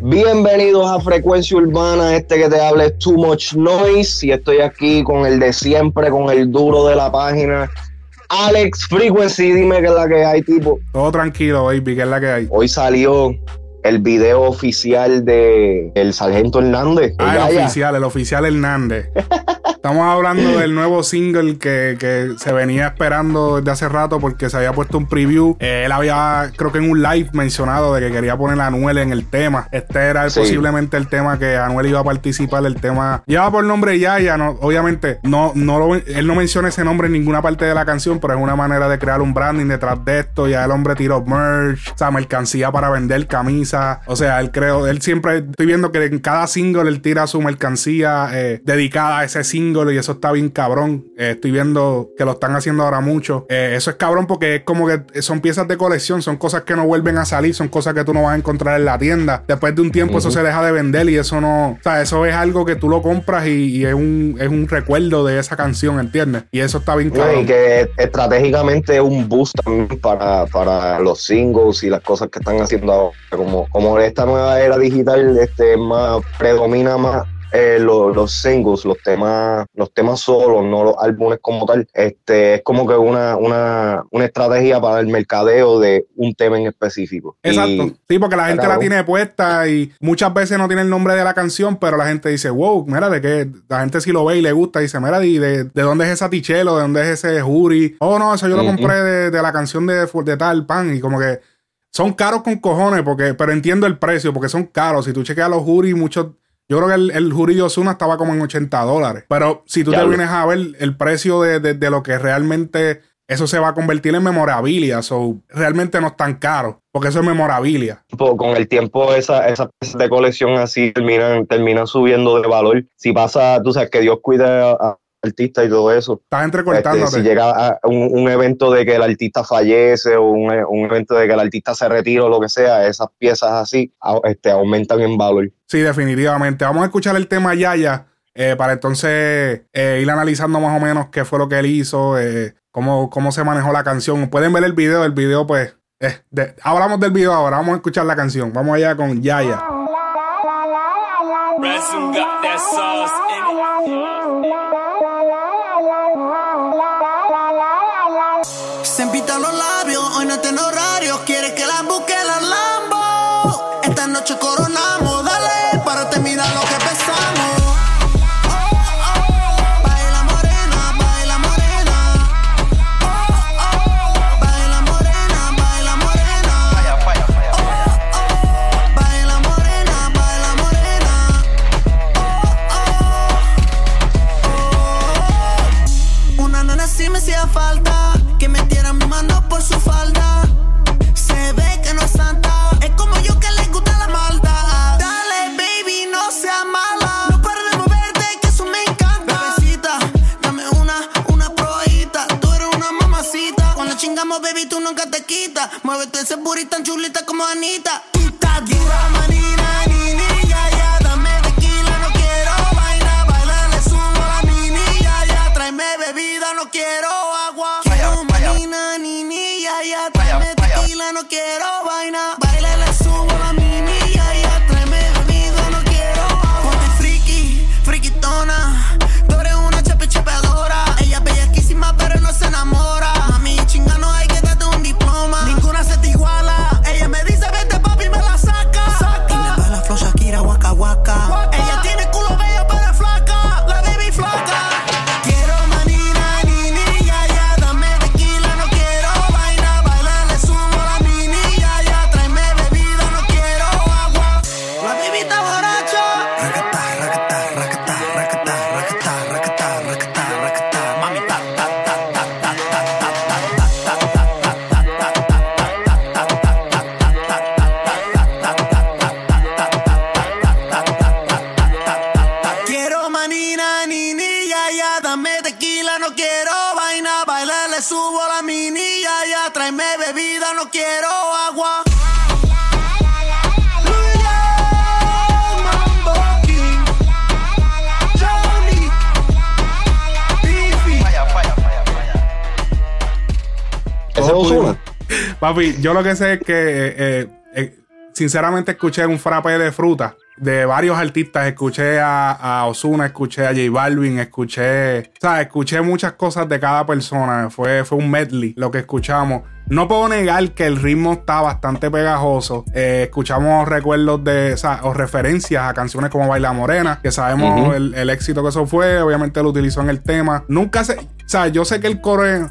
Bienvenidos a Frecuencia Urbana, este que te habla es Too Much Noise y estoy aquí con el de siempre, con el duro de la página, Alex Frequency, dime qué es la que hay, tipo. Todo tranquilo, baby, qué es la que hay. Hoy salió el video oficial de el Sargento Hernández. Ah, el oficial, el oficial Hernández. Estamos hablando del nuevo single que, se venía esperando desde hace rato porque se había puesto un preview. Eh, él había, creo que en un live mencionado de que quería poner a Anuel en el tema. Este era posiblemente el tema que Anuel iba a participar. El tema lleva por nombre Yaya. No, obviamente, no, no él no menciona ese nombre en ninguna parte de la canción, pero es una manera de crear un branding detrás de esto. Ya el hombre tiró merch, o sea, mercancía para vender camisas. O sea, él creo, él siempre, estoy viendo que en cada single él tira su mercancía eh, dedicada a ese single y eso está bien cabrón. Eh, estoy viendo que lo están haciendo ahora mucho. Eh, eso es cabrón porque es como que son piezas de colección, son cosas que no vuelven a salir, son cosas que tú no vas a encontrar en la tienda. Después de un tiempo eso se deja de vender y eso no, o sea, eso es algo que tú lo compras y, es, un, es un recuerdo de esa canción, ¿entiendes? Y eso está bien cabrón. y que estratégicamente es un boost también para, para los singles y las cosas que están haciendo ahora. Como, como esta nueva era digital este, más, predomina más eh, los, singles, los temas, los temas solos, no los álbumes como tal, este, es como que una, una, una estrategia para el mercadeo de un tema en específico. Exacto. sí, porque la gente la tiene puesta y muchas veces no tiene el nombre de la canción, pero la gente dice, wow, mira, de qué, la gente si lo ve y le gusta, dice, mira, de, de, dónde es esa Tichelo, de dónde es ese Jury. Oh, no, eso yo lo compré de, de, la canción de, de tal pan y como que son caros con cojones, porque, pero entiendo el precio, porque son caros. Si tú chequeas los Jury, muchos yo creo que el, el Jury Osuna estaba como en 80 dólares. Pero si tú te vienes a ver el precio de, lo que realmente eso se va a convertir en memorabilia. So, realmente no es tan caro, porque eso es memorabilia. Con el tiempo, esas esa de colección así terminan, terminan subiendo de valor. Si pasa, tú sabes, que Dios cuide a, artista y todo eso. Estás entrecortándote. Este, si llega a un, evento de que el artista fallece o un, evento de que el artista se retira o lo que sea, esas piezas así este, aumentan en valor. Sí, definitivamente. Vamos a escuchar el tema Yaya eh, para entonces eh, ir analizando más o menos qué fue lo que él hizo, eh, cómo, cómo se manejó la canción. Pueden ver el video, el video pues... hablamos del video ahora, vamos a escuchar la canción. Vamos allá con Yaya. pinta los labios, hoy no te enojas bebida, no quiero agua. Papi, yo lo que sé es que, eh, eh, sinceramente, escuché un frappe de fruta de varios artistas. Escuché a, a Osuna, escuché a J Balvin, escuché. O escuché muchas cosas de cada persona. Fue, fue un medley lo que escuchamos. No puedo negar que el ritmo está bastante pegajoso. Eh, escuchamos recuerdos de, o, sea, referencias a canciones como Baila Morena, que sabemos el, éxito que eso fue. Obviamente lo utilizó en el tema. Nunca se. O sea, yo sé que el coro es.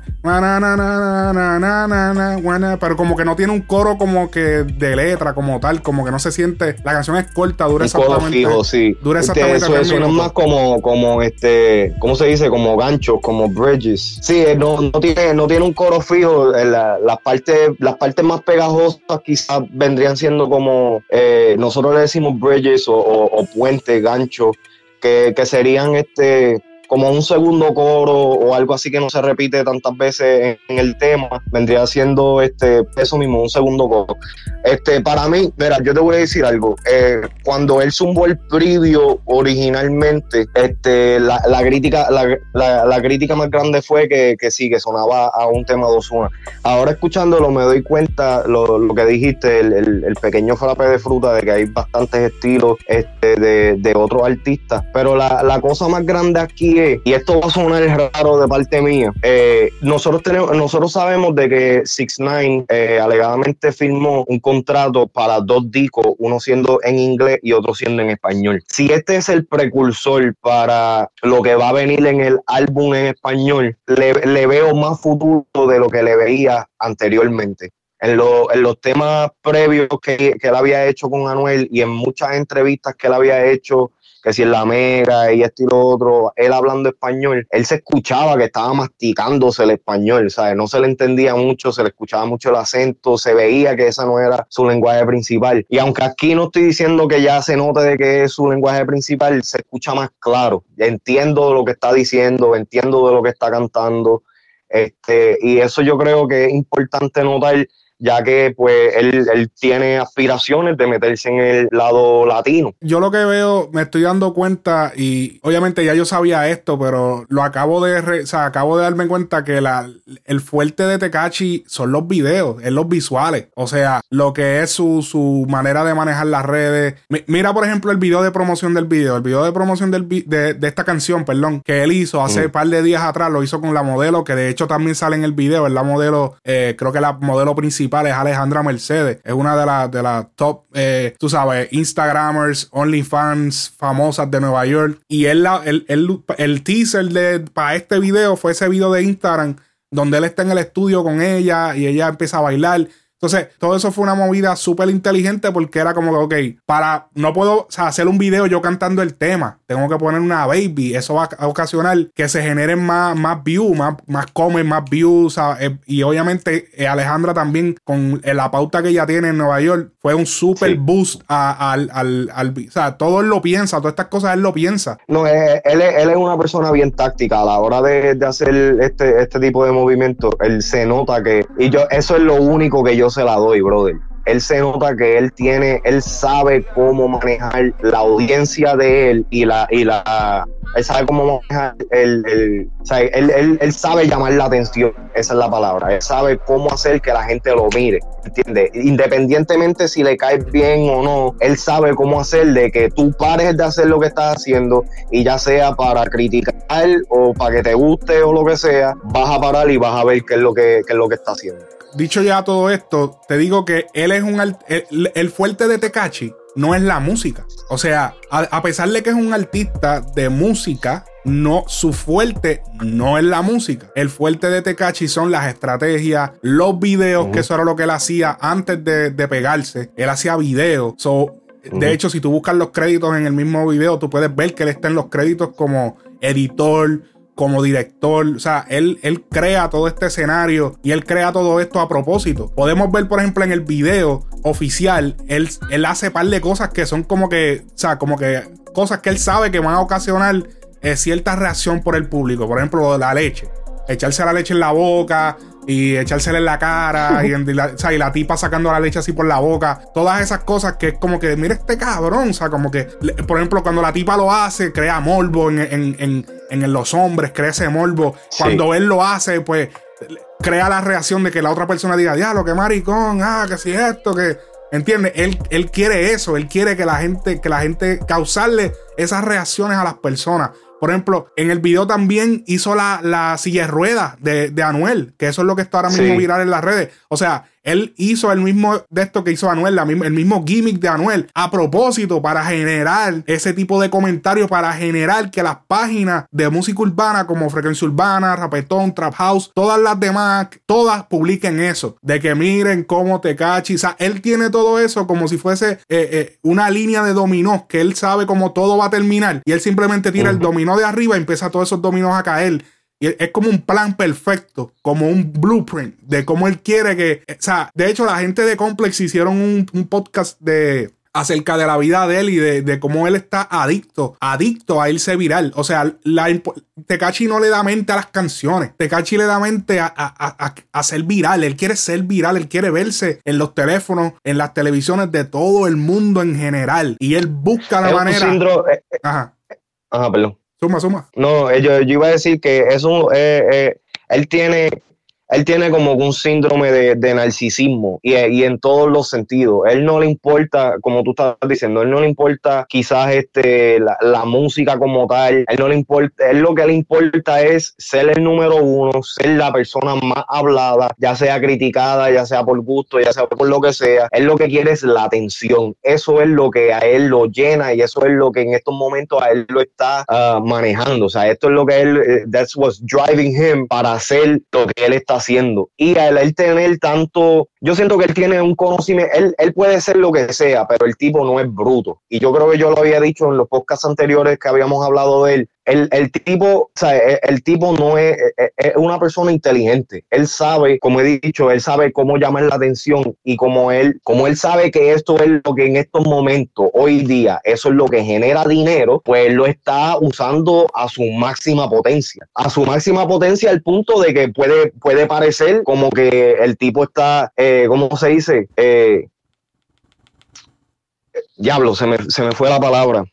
Pero como que no tiene un coro como que de letra, como tal. Como que no se siente. La canción es corta, dura Un codo fijo, sí. Dura Este, exactamente eso, tres suena más como, como este, ¿cómo se dice? Como ganchos, como bridges. Sí, eh, no, no tiene, no tiene un coro fijo. eh, la- Las partes, las partes más pegajosas quizás vendrían siendo como, eh, nosotros le decimos bridges o, o, o puentes, ganchos, que, que serían este como un segundo coro o algo así que no se repite tantas veces en, el tema, vendría siendo este eso mismo, un segundo coro. Este, para mí, mira, yo te voy a decir algo. eh, cuando él zumbó el preview originalmente, este, la, la crítica, la, la- crítica más grande fue que, que sí, que sonaba a un tema de Ozuna. Ahora escuchándolo me doy cuenta lo, lo que dijiste, el, el- el pequeño frappe de fruta, de que hay bastantes estilos este, de, de otros artistas. Pero la, la cosa más grande aquí y esto va a sonar raro de parte mía, eh, nosotros tenemos, nosotros sabemos de que 6 9 alegadamente firmó un contrato para dos discos, uno siendo en inglés y otro siendo en español. Si este es el precursor para lo que va a venir en el álbum en español, le, le veo más futuro de lo que le veía anteriormente. En, lo- en los temas previos que, que él había hecho con Anuel y en muchas entrevistas que él había hecho, que si en la mega y esto y lo otro, él hablando español, él se escuchaba que estaba masticándose el español, ¿sabes? No se le entendía mucho, se le escuchaba mucho el acento, se veía que esa no era su lenguaje principal. Y aunque aquí no estoy diciendo que ya se note de que es su lenguaje principal, se escucha más claro. Entiendo lo que está diciendo, entiendo de lo que está cantando. Este, y eso yo creo que es importante notar, ya que pues él, él tiene aspiraciones de meterse en el lado latino. Yo lo que veo, me estoy dando cuenta y obviamente ya yo sabía esto, pero lo acabo de, re- o sea, acabo de darme cuenta que la, el fuerte de Tekachi son los videos, es los visuales, o sea, lo que es su, su manera de manejar las redes. Mi- mira, por ejemplo, el video de promoción del video, el video de promoción del de, de esta canción, perdón, que él hizo hace un par de días atrás, lo hizo con la modelo, que de hecho también sale en el video, es la modelo, eh, creo que la modelo principal es Alejandra Mercedes, es una de las de top, eh, tú sabes, Instagramers, OnlyFans famosas de Nueva York. Y él, la- el, el, el teaser de, para este video fue ese video de Instagram donde él está en el estudio con ella y ella empieza a bailar. Entonces, todo eso fue una movida súper inteligente porque era como que, ok, para, no puedo o sea, hacer un video yo cantando el tema, tengo que poner una baby, eso va a ocasionar que se generen más, más views, más, más comments, más views, eh, y obviamente eh, Alejandra también con eh, la pauta que ella tiene en Nueva York fue un super Sí. boost a- al, al, al- o sea, todo él lo piensa, todas estas cosas él lo piensa. No, él, es- él es una persona bien táctica a la hora de, de hacer este, este tipo de movimientos. Él se nota que, y yo, eso es lo único que yo se la doy, brother. Él se nota que él tiene, él sabe cómo manejar la audiencia de él y la, y la, él sabe cómo manejar el, o sea, él, él, él sabe llamar la atención, esa es la palabra. Él sabe cómo hacer que la gente lo mire, ¿entiendes? Independientemente si le caes bien o no, él sabe cómo hacer de que tú pares de hacer lo que estás haciendo y ya sea para criticar o para que te guste o lo que sea, vas a parar y vas a ver qué es lo que, qué es lo que está haciendo. Dicho ya todo esto, te digo que él es un el, el fuerte de Tecachi no es la música. O sea, a, a pesar de que es un artista de música, no su fuerte no es la música. El fuerte de Tecachi son las estrategias, los videos, que eso era lo que él hacía antes de, de pegarse. Él hacía videos. So, de hecho, si tú buscas los créditos en el mismo video, tú puedes ver que él está en los créditos como editor, como director. O sea, él, él crea todo este escenario y él crea todo esto a propósito. Podemos ver, por ejemplo, en el video oficial, él, él hace par de cosas que son como que, o sea, como que cosas que él sabe que van a ocasionar eh, cierta reacción por el público. Por ejemplo, la leche. Echarse la leche en la boca y echársela en la cara y, la, o sea, y la tipa sacando la leche así por la boca. Todas esas cosas que es como que, mira este cabrón, o sea, como que, por ejemplo, cuando la tipa lo hace, crea morbo en, en- en- en los hombres, crea ese morbo. Sí. Cuando él lo hace, pues crea la reacción de que la otra persona diga, diablo, que maricón, ah, que si esto, que. ¿Entiendes? Él, él quiere eso, él quiere que la gente, que la gente causarle esas reacciones a las personas. Por ejemplo, en el video también hizo la, la silla de ruedas de, de, Anuel, que eso es lo que está ahora mismo Sí. viral en las redes. O sea, él hizo el mismo de esto que hizo Anuel, la misma- el mismo gimmick de Anuel, a propósito para generar ese tipo de comentarios, para generar que las páginas de música urbana como Frecuencia Urbana, Rapetón, Trap House, todas las demás, todas publiquen eso, de que miren cómo te cachi. O sea, él tiene todo eso como si fuese eh, eh, una línea de dominó, que él sabe cómo todo va a terminar y él simplemente tira el dominó de arriba y empieza todos esos dominos a caer. Y es como un plan perfecto, como un blueprint de cómo él quiere que. O sea, de hecho, la gente de Complex hicieron un, un podcast de acerca de la vida de él y de, de cómo él está adicto, adicto a irse viral. O sea, la, Tecachi no le da mente a las canciones. Tecachi le da mente a, a- a- ser viral. Él quiere ser viral. Él quiere verse en los teléfonos, en las televisiones de todo el mundo en general. Y él busca la Es un manera. síndrome- eh, Ajá. Ajá, perdón. Suma, suma. No, eh, yo, yo iba a decir que eso, eh, eh, él tiene, él tiene como un síndrome de, de narcisismo y, y en todos los sentidos. Él no le importa, como tú estás diciendo, él no le importa quizás este la, la música como tal. Él no le importa, él lo que le importa es ser el número uno, ser la persona más hablada, ya sea criticada, ya sea por gusto, ya sea por lo que sea. Él lo que quiere es la atención. Eso es lo que a él lo llena y eso es lo que en estos momentos a él lo está ah, manejando. O sea, esto es lo que él, eh, that's what's driving him para hacer lo que él está haciendo. Y al tener tanto, yo siento que él tiene un conocimiento, él, él puede ser lo que sea, pero el tipo no es bruto. Y yo creo que yo lo había dicho en los podcasts anteriores que habíamos hablado de él. El, el tipo, o sea, el, el tipo no es, es- es una persona inteligente. Él sabe, como he dicho, él sabe cómo llamar la atención y como él, como él sabe que esto es lo que en estos momentos, hoy día, eso es lo que genera dinero, pues él lo está usando a su máxima potencia. A su máxima potencia al punto de que puede, puede parecer como que el tipo está, eh, ¿cómo se dice? Eh, diablo, se me, se me fue la palabra.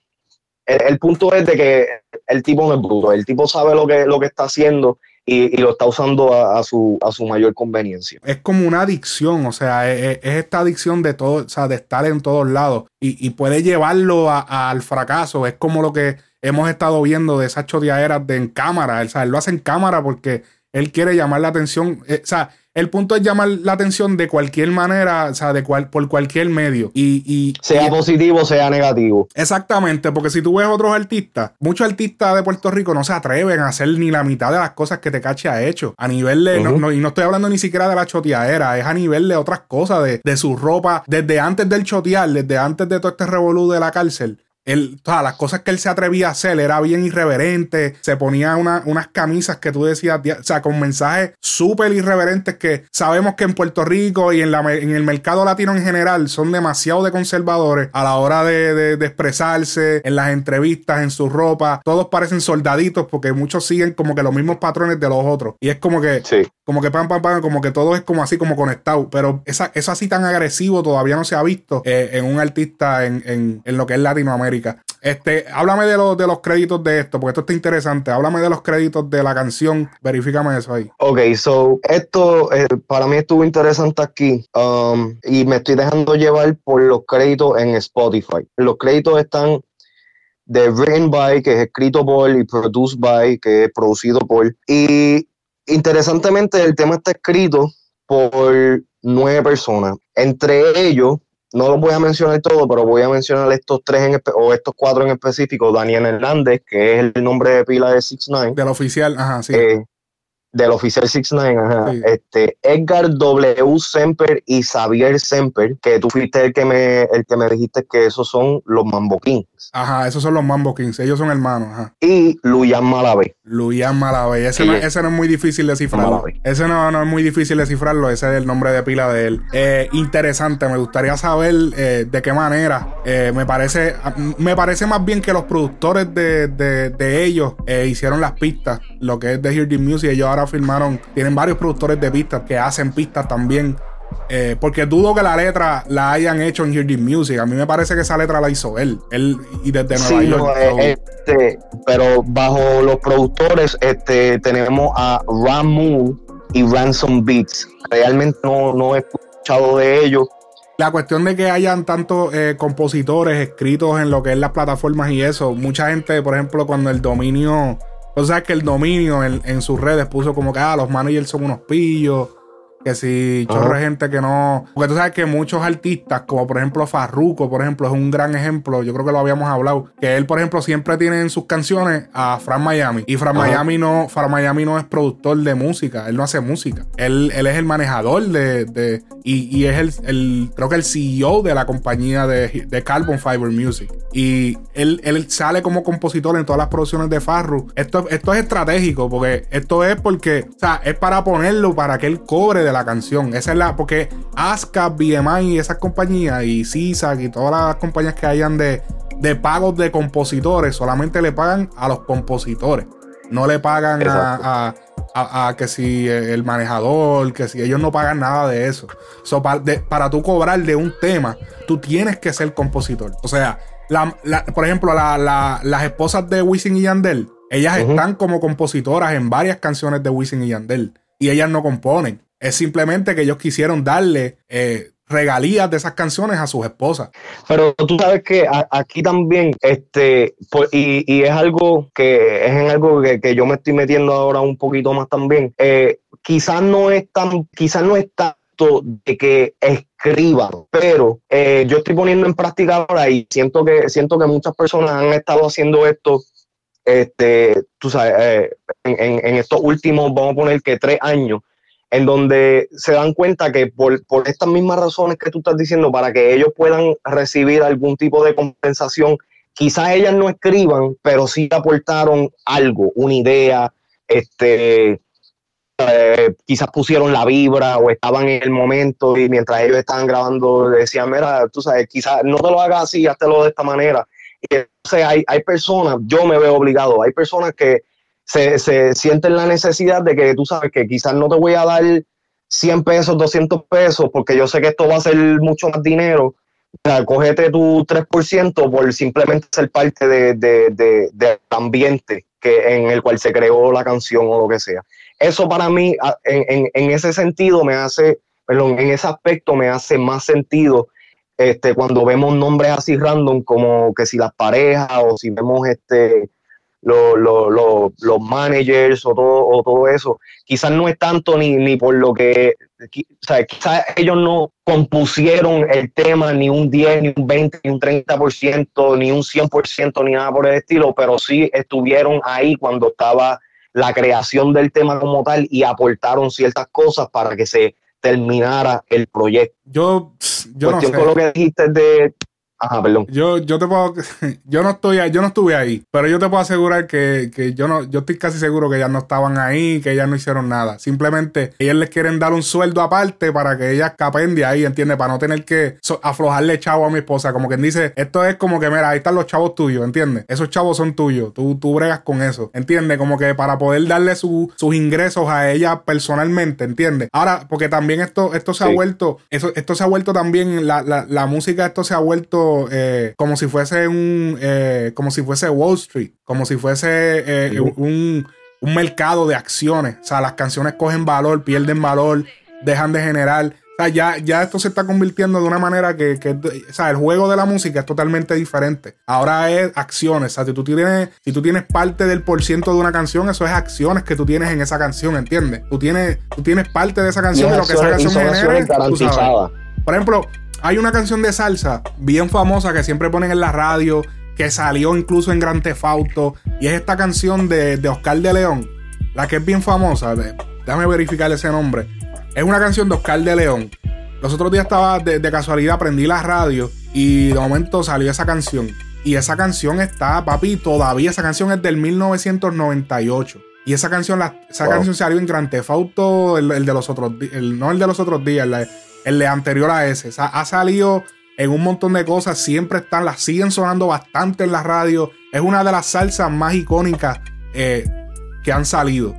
El, punto es de que el tipo no es bruto, el tipo sabe lo que, lo que está haciendo y, lo está usando a, su, a su mayor conveniencia. es como una adicción, o sea, es, es- es esta adicción de todo, o sea, de estar en todos lados y, y puede llevarlo al fracaso. Es como lo que hemos estado viendo de esas choteaderas de en cámara. O sea, lo hace en cámara porque él quiere llamar la atención. eh, o sea, el punto es llamar la atención de cualquier manera, o sea, de cual, por cualquier medio. Y, y- Sea y- positivo, sea negativo. Exactamente, porque si tú ves otros artistas, muchos artistas de Puerto Rico no se atreven a hacer ni la mitad de las cosas que Tecachi ha hecho. A nivel de, no- y no estoy hablando ni siquiera de la choteadera, es a nivel de otras cosas, de, de su ropa, desde antes del chotear, desde antes de todo este revolú de la cárcel. Él, sea, las cosas que él se atrevía a hacer era bien irreverente. Se ponía una- unas camisas que tú decías, o sea, con mensajes súper irreverentes que sabemos que en Puerto Rico y en, la, en el mercado latino en general son demasiado de conservadores a la hora de, de- de expresarse, en las entrevistas, en su ropa. Todos parecen soldaditos porque muchos siguen como que los mismos patrones de los otros. Y es como que Sí. como que pam, pam, pam, como que todo es como así, como conectado. Pero esa, eso así tan agresivo todavía no se ha visto eh, en un artista en, en- en lo que es Latinoamérica. Este, háblame de los, de los créditos de esto, porque esto está interesante. Háblame de los créditos de la canción. Verifícame eso ahí. Ok, so esto eh, para mí estuvo interesante aquí um, y me estoy dejando llevar por los créditos en Spotify. Los créditos están de Written by, que es escrito por, y Produced by, que es producido por. Y interesantemente el tema está escrito por nueve personas. Entre ellos, no los voy a mencionar todos, pero voy a mencionar estos tres en o estos cuatro en específico. Daniel Hernández, que es el nombre de pila de Six Nine Del oficial, ajá, sí. eh, del oficial 69, ajá. Sí. Este, Edgar W. Semper y Xavier Semper, que tú fuiste el que me, el que me dijiste que esos son los Mambo Kings. Ajá, esos son los Mambo Kings. Ellos son hermanos, ajá. Y Luyan Malavé. Luyan Malabey. Ese, Sí. no, ese no es muy difícil descifrarlo. Malabey. Ese no, no es muy difícil descifrarlo. Ese es el nombre de pila de él. Eh, interesante. Me gustaría saber eh, de qué manera. eh, me parece me parece más bien que los productores de, de- de ellos eh, hicieron las pistas. Lo que es de Hear the Music. Ellos ahora firmaron. Tienen varios productores de pistas que hacen pistas también. Eh, porque dudo que la letra la hayan hecho en Hear Music. A mí me parece que esa letra la hizo él. Él y desde Nueva Sí, York. no, eh, este, pero bajo los productores este, tenemos a Ramu, y Ransom Beats. Realmente no, no he escuchado de ellos. La cuestión de que hayan tantos eh, compositores escritos en lo que es las plataformas y eso, mucha gente, por ejemplo, cuando el dominio, o sea, que el dominio en, sus redes puso como que, ah, los managers son unos pillos, que si chorro de gente que no. Porque tú sabes que muchos artistas, como por ejemplo Farruko, por ejemplo, es un gran ejemplo. Yo creo que lo habíamos hablado. Que él, por ejemplo, siempre tiene en sus canciones a Fran Miami. Y Fran Miami no, Fran Miami no es productor de música. Él no hace música. Él, él es el manejador de. de y, y, es el, el, creo que el CEO de la compañía de, de Carbon Fiber Music. Y él, él, sale como compositor en todas las producciones de Farru. Esto, esto es estratégico, porque esto es porque, o sea, es para ponerlo para que él cobre de la canción. Esa es la, porque ASCAP, BMI y esas compañías, y CISAC y todas las compañías que hayan de, de pagos de compositores, solamente le pagan a los compositores. No le pagan a, a, a, que si el manejador, que si ellos no pagan nada de eso. So, para, de, para tú cobrar de un tema, tú tienes que ser compositor. O sea, la, la, por ejemplo, la, las esposas de Wisin y Yandel, ellas uh -huh. están como compositoras en varias canciones de Wisin y Yandel. Y ellas no componen. Es simplemente que ellos quisieron darle eh, regalías de esas canciones a sus esposas. Pero tú sabes que aquí también, este, pues, y, y, es algo que es en algo que, que, yo me estoy metiendo ahora un poquito más también. Eh, quizás no es tan, quizás no es tanto de que escriban, pero eh, yo estoy poniendo en práctica ahora y siento que siento que muchas personas han estado haciendo esto este, tú sabes, eh, en, en, estos últimos, vamos a poner que tres años, en donde se dan cuenta que por, por, estas mismas razones que tú estás diciendo, para que ellos puedan recibir algún tipo de compensación, quizás ellas no escriban, pero sí aportaron algo, una idea, este, eh, quizás pusieron la vibra o estaban en el momento y mientras ellos estaban grabando decían, mira, tú sabes, quizás no te lo hagas así, hazlo de esta manera. Y entonces hay, hay personas, yo me veo obligado, hay personas que se, se, sienten la necesidad de que tú sabes que quizás no te voy a dar 100 pesos, 200 pesos, porque yo sé que esto va a ser mucho más dinero. O cógete tu 3% por simplemente ser parte de, de, de, del ambiente que, en el cual se creó la canción o lo que sea. Eso para mí, en, en, en ese sentido, me hace, perdón, en ese aspecto me hace más sentido este, cuando vemos nombres así random como que si las parejas o si vemos este, los, los, los managers o todo, o todo eso. Quizás no es tanto ni, ni por lo que, o sea, quizás ellos no compusieron el tema ni un 10, ni un 20, ni un 30%, ni un 100%, ni nada por el estilo, pero sí estuvieron ahí cuando estaba la creación del tema como tal y aportaron ciertas cosas para que se terminara el proyecto. Yo, yo no sé. con lo que dijiste de Ajá, perdón. Yo, yo te puedo, yo no estoy yo no estuve ahí, pero yo te puedo asegurar que, que, yo no, yo estoy casi seguro que ellas no estaban ahí, que ellas no hicieron nada. Simplemente ellas les quieren dar un sueldo aparte para que ellas capen de ahí, ¿entiendes? Para no tener que aflojarle chavo a mi esposa. Como quien dice, esto es como que, mira, ahí están los chavos tuyos, ¿entiendes? Esos chavos son tuyos, tú, tú bregas con eso, ¿entiendes? Como que para poder darle su, sus ingresos a ella personalmente, ¿entiendes? Ahora, porque también esto, esto se sí. ha vuelto, eso, esto se ha vuelto también, la, la, la música, esto se ha vuelto eh, como si fuese un eh, como si fuese Wall Street, como si fuese eh, un, un, mercado de acciones. O sea, las canciones cogen valor, pierden valor, dejan de generar. O sea, ya, ya esto se está convirtiendo de una manera que, que o sea, el juego de la música es totalmente diferente. Ahora es acciones. O sea, si tú tienes, si tú tienes parte del por ciento de una canción, eso es acciones que tú tienes en esa canción, ¿entiendes? Tú tienes, tú tienes parte de esa canción y, lo que esa canción genere. Por ejemplo, hay una canción de salsa bien famosa que siempre ponen en la radio, que salió incluso en Gran Tefauto, y es esta canción de, de Oscar de León, la que es bien famosa. De, déjame verificar ese nombre. Es una canción de Oscar de León. Los otros días estaba de, de casualidad, prendí la radio y de momento salió esa canción. Y esa canción está, papi, todavía esa canción es del 1998. Y esa canción, la, esa wow. canción salió en Gran Tefauto, el, el, de los otros el, no el de los otros días, la, el de anterior a ese. O sea, ha salido en un montón de cosas, siempre están, las siguen sonando bastante en la radio. Es una de las salsas más icónicas eh, que han salido.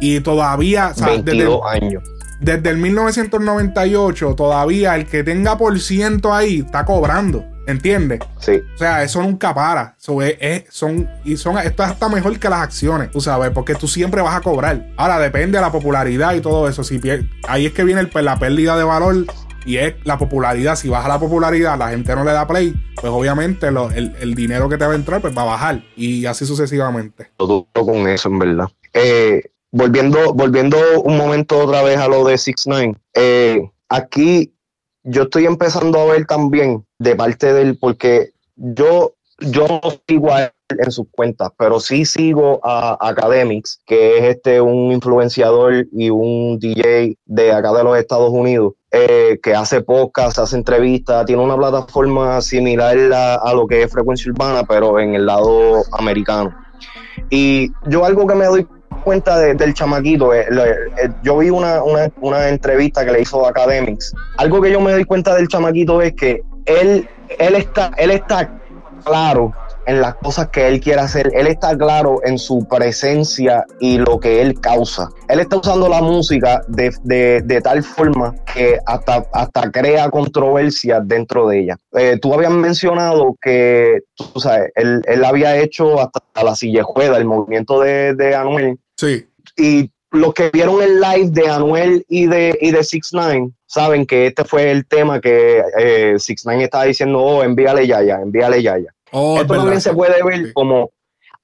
Y todavía, o sea, 22 desde, años. desde el 1998 todavía el que tenga por ciento ahí está cobrando. ¿Entiendes? Sí. O sea, eso nunca para. Eso es, es- son, y son, esto es hasta mejor que las acciones, tú sabes, porque tú siempre vas a cobrar. Ahora depende de la popularidad y todo eso. Si pier- ahí es que viene el- la pérdida de valor y es la popularidad. Si baja la popularidad, la gente no le da play, pues obviamente lo- el, el dinero que te va a entrar pues va a bajar y así sucesivamente. duro con eso, en verdad. Eh, volviendo, volviendo un momento otra vez a lo de 6 9 eh, aquí yo estoy empezando a ver también de parte del, porque yo, yo no sigo a él en sus cuentas, pero sí sigo a Academics, que es este un influenciador y un DJ de acá de los Estados Unidos, eh, que hace podcast, hace entrevistas, tiene una plataforma similar a, a lo que es Frecuencia Urbana, pero en el lado americano. Y yo algo que me doy cuenta de- del chamaquito, eh, eh, yo vi una, una, entrevista que le hizo Academics. Algo que yo me doy cuenta del chamaquito es que él, él, está, él está claro en las cosas que él quiere hacer, él está claro en su presencia y lo que él causa. Él está usando la música de, de- de tal forma que hasta, hasta crea controversia dentro de ella. Eh, tú habías mencionado que tú sabes, él, él había hecho hasta la sillejuela, el movimiento de, de Anuel, Sí. y los que vieron el live de Anuel y de, y de 6 9 saben que este fue el tema que eh, 6 9 estaba diciendo, oh, envíale Yaya, envíale Yaya. Oh, es Esto también se puede ver como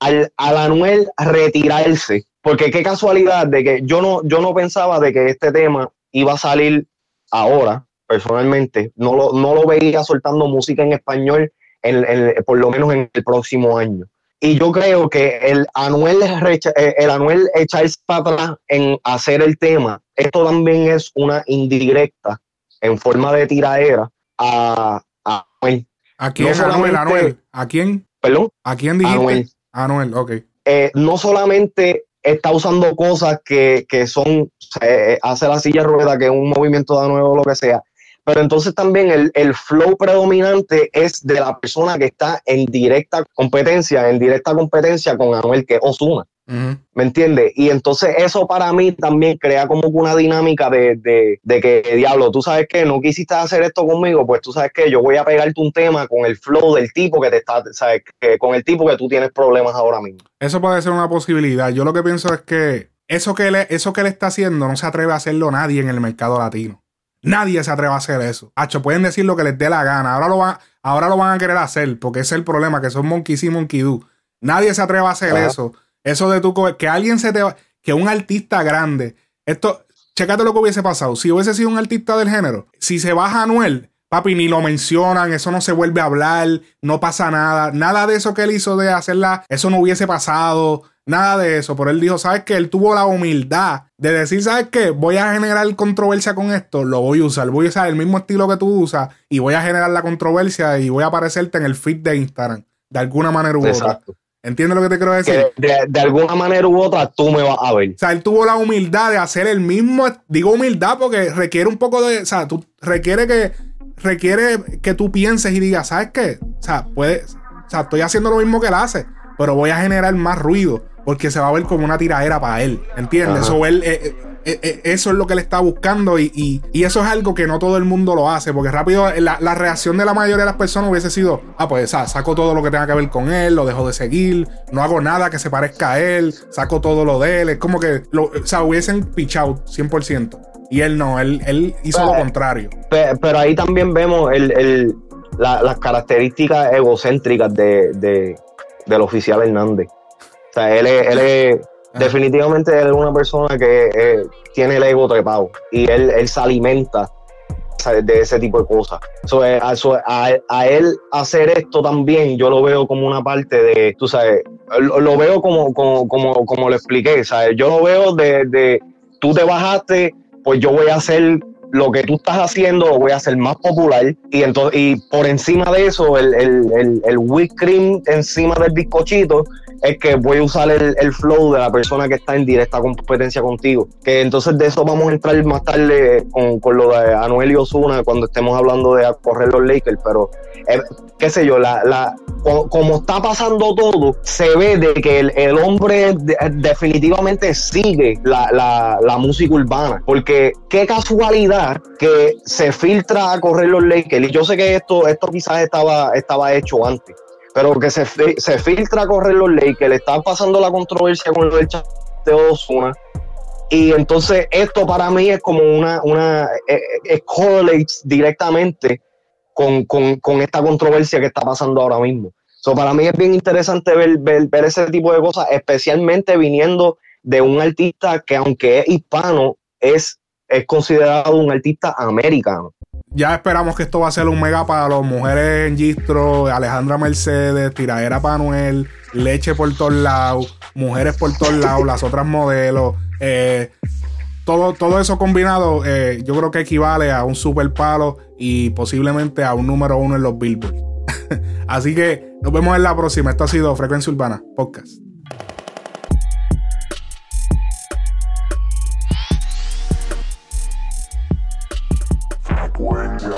al, al Anuel retirarse, porque qué casualidad de que yo no, yo no pensaba de que este tema iba a salir ahora, personalmente, no lo, no lo veía soltando música en español en- en- por lo menos en el próximo año. Y yo creo que el Anuel, eh, el Anuel echarse para atrás en hacer el tema, esto también es una indirecta en forma de tiraera a, a Anuel. ¿A quién? no Anuel, Anuel. ¿A quién? Perdón, ¿A quién dijiste? Anuel. Anuel, ok. eh, no solamente está usando cosas que, que son, eh, hace la silla rueda, que es un movimiento de nuevo o lo que sea, pero entonces también el, el flow predominante es de la persona que está en directa competencia, en directa competencia con Anuel, que es Osuna. ¿Me entiendes? Y entonces eso para mí también crea como que una dinámica de, de, de que, diablo, tú sabes que no quisiste hacer esto conmigo, pues tú sabes que yo voy a pegarte un tema con el flow del tipo que te está, sabes, que, con el tipo que tú tienes problemas ahora mismo. Eso puede ser una posibilidad. Yo lo que pienso es que eso que, él, eso que él está haciendo no se atreve a hacerlo nadie en el mercado latino. Nadie se atreve a hacer eso. Hacho, pueden decir lo que les dé la gana. Ahora lo, van, ahora lo van a querer hacer porque ese es el problema, que son monkey see, monkey do. Nadie se atreve a hacer eso. Eso de tu que alguien se te va- que un artista grande. Esto, chécate lo que hubiese pasado. Si hubiese sido un artista del género, si se baja Anuel, papi, ni lo mencionan, eso no se vuelve a hablar, no pasa nada. Nada de eso que él hizo de hacerla, eso no hubiese pasado. Nada de eso. Pero él dijo, ¿sabes qué? Él tuvo la humildad de decir, ¿sabes qué? Voy a generar controversia con esto, lo voy a usar. Voy a usar el mismo estilo que tú usas y voy a generar la controversia y voy a aparecerte en el feed de Instagram. De alguna manera u otra. ¿Entiendes lo que te quiero decir? que de, de alguna manera u otra tú me vas a ver. O sea, él tuvo la humildad de hacer el mismo, digo humildad porque requiere un poco de, o sea, tú requiere que requiere que tú pienses y digas, ¿sabes qué? O sea, puedes, o sea, estoy haciendo lo mismo que él hace, pero voy a generar más ruido porque se va a ver como una tiradera para él, ¿entiendes? Él, eh, eh, eh, eso es lo que él está buscando y, y- y eso es algo que no todo el mundo lo hace, porque rápido la, la reacción de la mayoría de las personas hubiese sido, ah, pues saco todo lo que tenga que ver con él, lo dejo de seguir, no hago nada que se parezca a él, saco todo lo de él, es como que, lo, o sea, hubiesen pichado 100%. Y él no, él, él hizo lo contrario. Pe- Pero ahí también vemos el, el- la- las características egocéntricas de, de- del oficial Hernández. O sea, él es, él es- definitivamente él es una persona que eh, tiene el ego trepado y él, él se alimenta de ese tipo de cosas. So, eh, a, so, a- a él hacer esto también, yo lo veo como una parte de, tú sabes, lo, lo veo como, como, como, como lo expliqué, ¿sabes? Yo lo veo de, de tú te bajaste, pues yo voy a hacer lo que tú estás haciendo, lo voy a hacer más popular y entonces y por encima de eso, el, el, el, el whipped cream encima del bizcochito es que voy a usar el, el flow de la persona que está en directa competencia contigo. Que entonces de eso vamos a entrar más tarde con, con lo de Anuel y Osuna cuando estemos hablando de correr los Lakers, pero eh, qué sé yo, la, la, co- como está pasando todo, se ve de que el, el hombre de- definitivamente sigue la, la- la música urbana. Porque qué casualidad que se filtra a correr los Lakers. Y yo sé que esto, esto quizás estaba, estaba hecho antes. Pero que se, se filtra a correr los Lakers, le están pasando la controversia con lo del chat de Osuna. Y entonces esto para mí es como una, una eh, eh, correlates directamente con, con, con esta controversia que está pasando ahora mismo. So, para mí es bien interesante ver, ver, ver ese tipo de cosas, especialmente viniendo de un artista que aunque es hispano, es, es considerado un artista americano. Ya esperamos que esto va a ser un mega palo. Mujeres en Gistro, Alejandra Mercedes, tiradera para Anuel, leche por todos lados, mujeres por todos lados, las otras modelos. eh, todo, todo eso combinado, eh, yo creo que equivale a un super palo y posiblemente a un número uno en los Billboard. Así que nos vemos en la próxima. Esto ha sido Frecuencia Urbana Podcast. Frecuencia